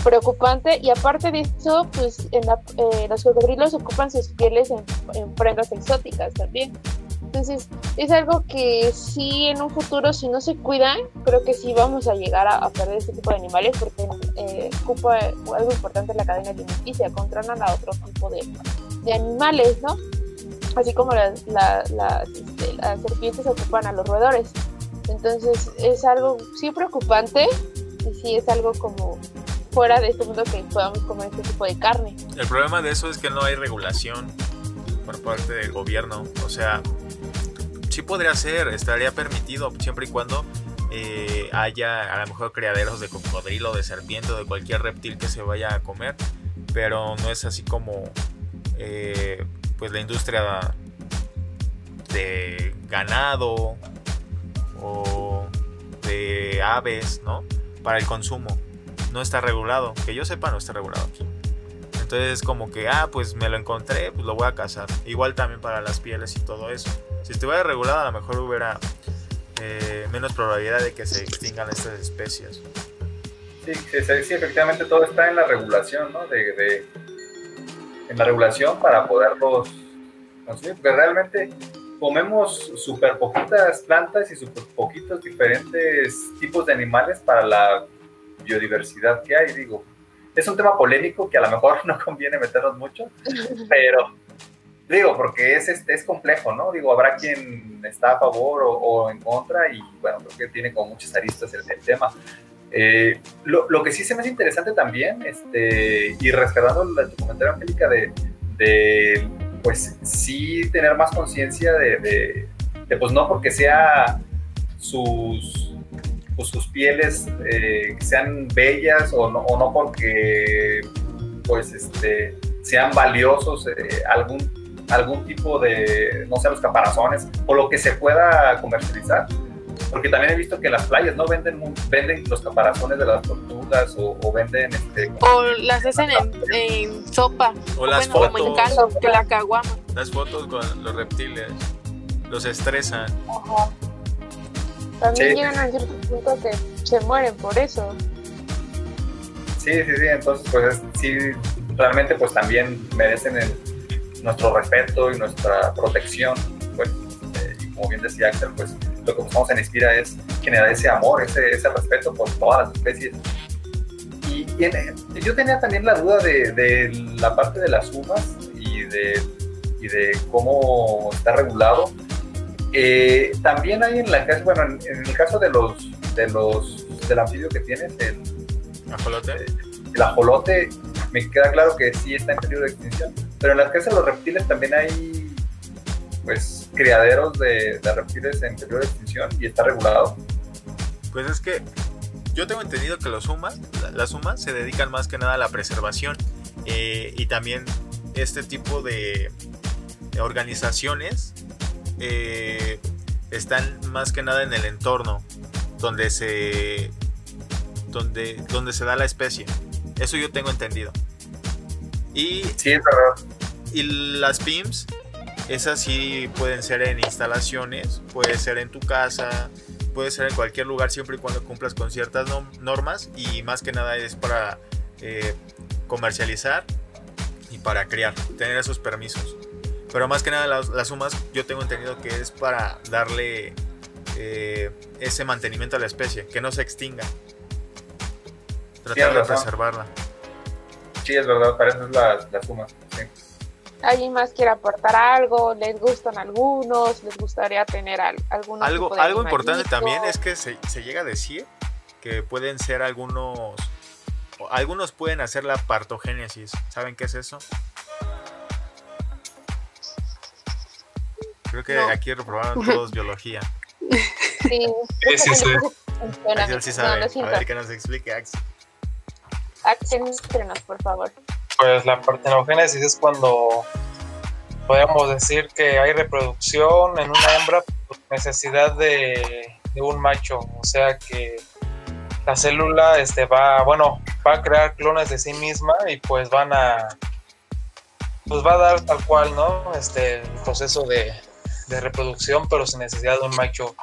Speaker 7: preocupante. Y aparte de eso, pues en la- eh, los cocodrilos ocupan sus pieles en, en prendas exóticas también. Entonces, es algo que sí en un futuro, si no se cuidan, creo que sí vamos a llegar a, perder este tipo de animales porque eh, ocupa algo importante en la cadena alimenticia, controlan a otro tipo de animales, ¿no? Así como las, la- las, este, las serpientes ocupan a los roedores. Entonces, es algo sí preocupante y sí es algo como fuera de este mundo que podamos comer este tipo de carne.
Speaker 5: El problema de eso es que no hay regulación por parte del gobierno. O sea, sí podría ser, estaría permitido siempre y cuando eh, haya a lo mejor criaderos de cocodrilo, de serpiente, de cualquier reptil que se vaya a comer. Pero no es así como eh, pues la industria de ganado o de aves, ¿no? Para el consumo. No está regulado. Que yo sepa, no está regulado aquí. Entonces como que, ah, pues me lo encontré, pues lo voy a cazar. Igual también para las pieles y todo eso. Si estuviera regulado, a lo mejor hubiera eh, menos probabilidad de que se extingan estas especies.
Speaker 4: Sí, efectivamente todo está en la regulación, ¿no? De- en la regulación para poderlos consumir, porque realmente comemos súper poquitas plantas y súper poquitos diferentes tipos de animales para la biodiversidad que hay, digo. Es un tema polémico que a lo mejor no conviene meternos mucho, pero digo, porque es, este, es complejo, ¿no? Digo, habrá quien está a favor o, o en contra y bueno, creo que tiene como muchas aristas el, el tema. Eh, lo, lo que sí se me hace interesante también, este, y rescatando la, tu comentario, Angélica, de, de, pues sí tener más conciencia de, de, pues no porque sea sus, pues, sus pieles eh, sean bellas o no, o no porque pues este, sean valiosos eh, algún, algún tipo de, no sé, los caparazones o lo que se pueda comercializar porque también he visto que en las playas no venden mu- venden los caparazones de las tortugas o, o venden este
Speaker 7: O las hacen en, en sopa.
Speaker 5: O las
Speaker 7: bueno, como en
Speaker 5: fotos.
Speaker 7: caldo, que la caguama.
Speaker 5: Las fotos con los reptiles. Los estresan.
Speaker 7: Ajá. También
Speaker 4: Sí.
Speaker 7: llegan a cierto punto que se mueren por eso.
Speaker 4: sí sí sí entonces pues es- sí realmente pues también merecen el- nuestro respeto y nuestra protección pues eh, y como bien decía Axel pues lo que buscamos en Inspira es generar ese amor ese, ese respeto por todas las especies y, y en- yo tenía también la duda de, de la parte de las uvas y de, y de cómo está regulado Eh, también hay en la casa, bueno, en, en el caso de los, de los, del anfibio que tienes, el,
Speaker 5: Ajolote.
Speaker 4: el ajolote, me queda claro que sí está en peligro de extinción, pero en las casas de los reptiles también hay, pues, criaderos de, de reptiles en peligro de extinción y está regulado.
Speaker 5: Pues es que yo tengo entendido que los humas, la- las humas se dedican más que nada a la preservación eh, y también este tipo de, de organizaciones eh, están más que nada en el entorno donde se donde, donde se da la especie. Eso yo tengo entendido. Y
Speaker 4: Sí, es verdad.
Speaker 5: y las PIMS, esas sí pueden ser en instalaciones, puede ser en tu casa, puede ser en cualquier lugar siempre y cuando cumplas con ciertas normas y más que nada es para eh, comercializar y para criar, tener esos permisos. Pero más que nada las, las sumas yo tengo entendido que es para darle eh, ese mantenimiento a la especie, que no se extinga. Tratar de preservarla.
Speaker 4: Sí, es verdad, para eso es la, la suma. sí.
Speaker 7: ¿Alguien más quiere aportar algo? ¿Les gustan algunos? ¿Les gustaría tener al, algún
Speaker 5: Algo,
Speaker 7: tipo de
Speaker 5: algo importante también es que se, se llega a decir que pueden ser algunos. Algunos pueden hacer la partogénesis. ¿Saben qué es eso? Creo que
Speaker 7: No.
Speaker 5: aquí reprobaron todos biología.
Speaker 7: Sí,
Speaker 3: Sí, sí, sí.
Speaker 5: Axel sí
Speaker 7: No,
Speaker 5: sabe.
Speaker 7: lo
Speaker 5: a
Speaker 7: siento.
Speaker 5: ver que nos explique Axel.
Speaker 7: Axel, por favor.
Speaker 3: Pues la partenogénesis es cuando podemos decir que hay reproducción en una hembra por necesidad de, de un macho. O sea que la célula este, va, bueno, va a crear clones de sí misma y pues van a pues va a dar tal cual, ¿no? Este el proceso de, de reproducción, pero sin necesidad de un macho.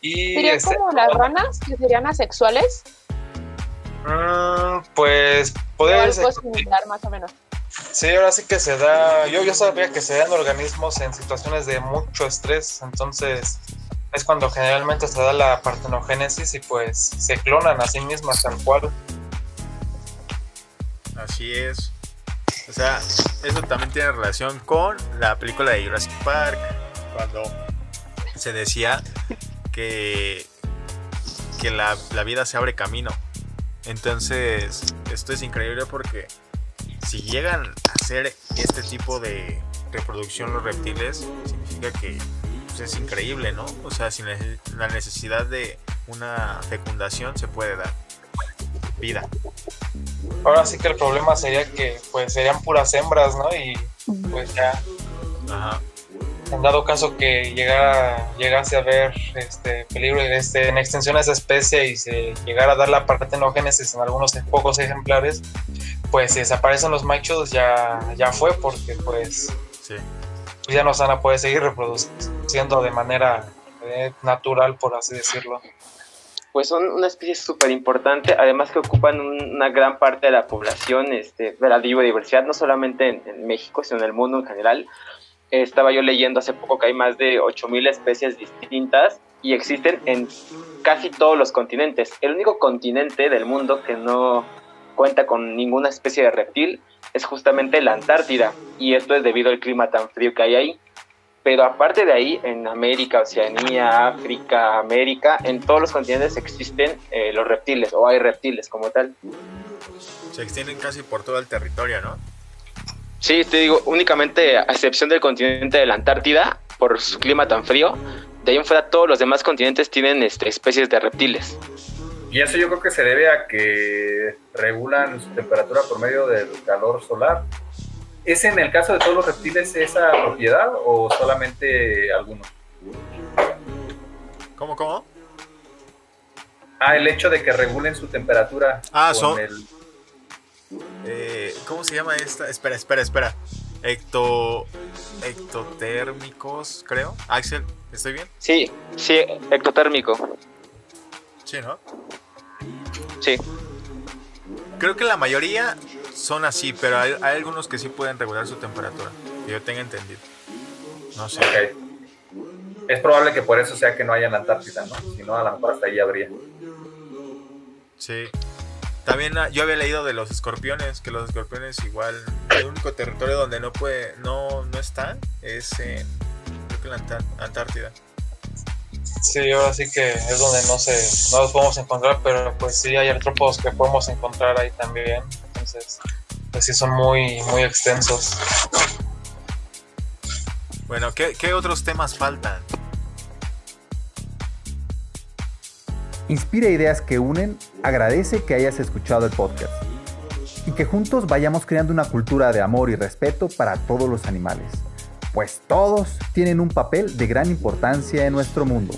Speaker 3: Y
Speaker 7: ¿Serían
Speaker 3: este,
Speaker 7: como las ranas que serían asexuales?
Speaker 3: Mm, pues
Speaker 7: ¿O
Speaker 3: podría
Speaker 7: algo
Speaker 3: ser
Speaker 7: similar, más o menos?
Speaker 3: Sí, ahora sí que se da. Yo, yo sabía que se dan organismos en situaciones de mucho estrés, entonces es cuando generalmente se da la partenogénesis y pues se clonan a sí mismas tal cual.
Speaker 5: Así es. O sea, eso también tiene relación con la película de Jurassic Park, cuando se decía que, que la, la vida se abre camino. Entonces, esto es increíble porque si llegan a hacer este tipo de reproducción los reptiles, significa que pues, es increíble, ¿no? O sea, sin la necesidad de una fecundación se puede dar vida.
Speaker 3: Ahora sí que el problema sería que pues serían puras hembras, ¿no? Y pues ya,
Speaker 5: Ajá.
Speaker 3: En dado caso que llegara, llegase a haber este peligro este, en extensión a esa especie y se llegara a dar la partenogénesis en algunos pocos ejemplares, pues si desaparecen los machos ya, ya fue porque pues
Speaker 5: Sí.
Speaker 3: ya no se van a poder seguir reproduciendo de manera eh, natural, por así decirlo.
Speaker 9: pues son una especie súper importante, además que ocupan una gran parte de la población este, de la biodiversidad, no solamente en, en México, sino en el mundo en general. Estaba yo leyendo hace poco que hay más de 8.000 especies distintas y existen en casi todos los continentes. El único continente del mundo que no cuenta con ninguna especie de reptil es justamente la Antártida, y esto es debido al clima tan frío que hay ahí. Pero aparte de ahí, en América, Oceanía, África, América, en todos los continentes existen eh, los reptiles, o hay reptiles como tal.
Speaker 5: Se extienden casi por todo el territorio, ¿no?
Speaker 9: Sí, te digo, únicamente a excepción del continente de la Antártida, por su clima tan frío, de ahí en fuera todos los demás continentes tienen este, especies de reptiles.
Speaker 4: Y eso yo creo que se debe a que regulan su temperatura por medio del calor solar. ¿Es en el caso de todos los reptiles esa propiedad o solamente algunos?
Speaker 5: ¿Cómo, cómo?
Speaker 4: Ah, el hecho de que regulen su temperatura.
Speaker 5: Ah,
Speaker 4: con
Speaker 5: son-
Speaker 4: el-
Speaker 5: Eh, ¿Cómo se llama esta? Espera, espera, espera. Ecto... Ectotérmicos, creo. Axel, ¿estoy bien?
Speaker 9: Sí, sí, ectotérmico.
Speaker 5: Sí, ¿no?
Speaker 9: Sí.
Speaker 5: Creo que la mayoría son así, pero hay, hay algunos que sí pueden regular su temperatura. Que yo tenga entendido. No sé.
Speaker 4: Ok. Es probable que por eso sea que no haya en la Antártida, ¿no? Si no, a lo mejor hasta ahí habría.
Speaker 5: Sí. También ah, yo había leído de los escorpiones, que los escorpiones igual, el único territorio donde no puede, no, no están es en, creo que en la Antártida.
Speaker 3: Sí, ahora sí que es donde no se, no los podemos encontrar, pero pues sí hay artrópodos que podemos encontrar ahí también. Entonces, pues sí son muy, muy extensos.
Speaker 5: Bueno, ¿qué, qué otros temas faltan?
Speaker 1: Inspira ideas que unen, agradece que hayas escuchado el podcast y que juntos vayamos creando una cultura de amor y respeto para todos los animales, pues todos tienen un papel de gran importancia en nuestro mundo.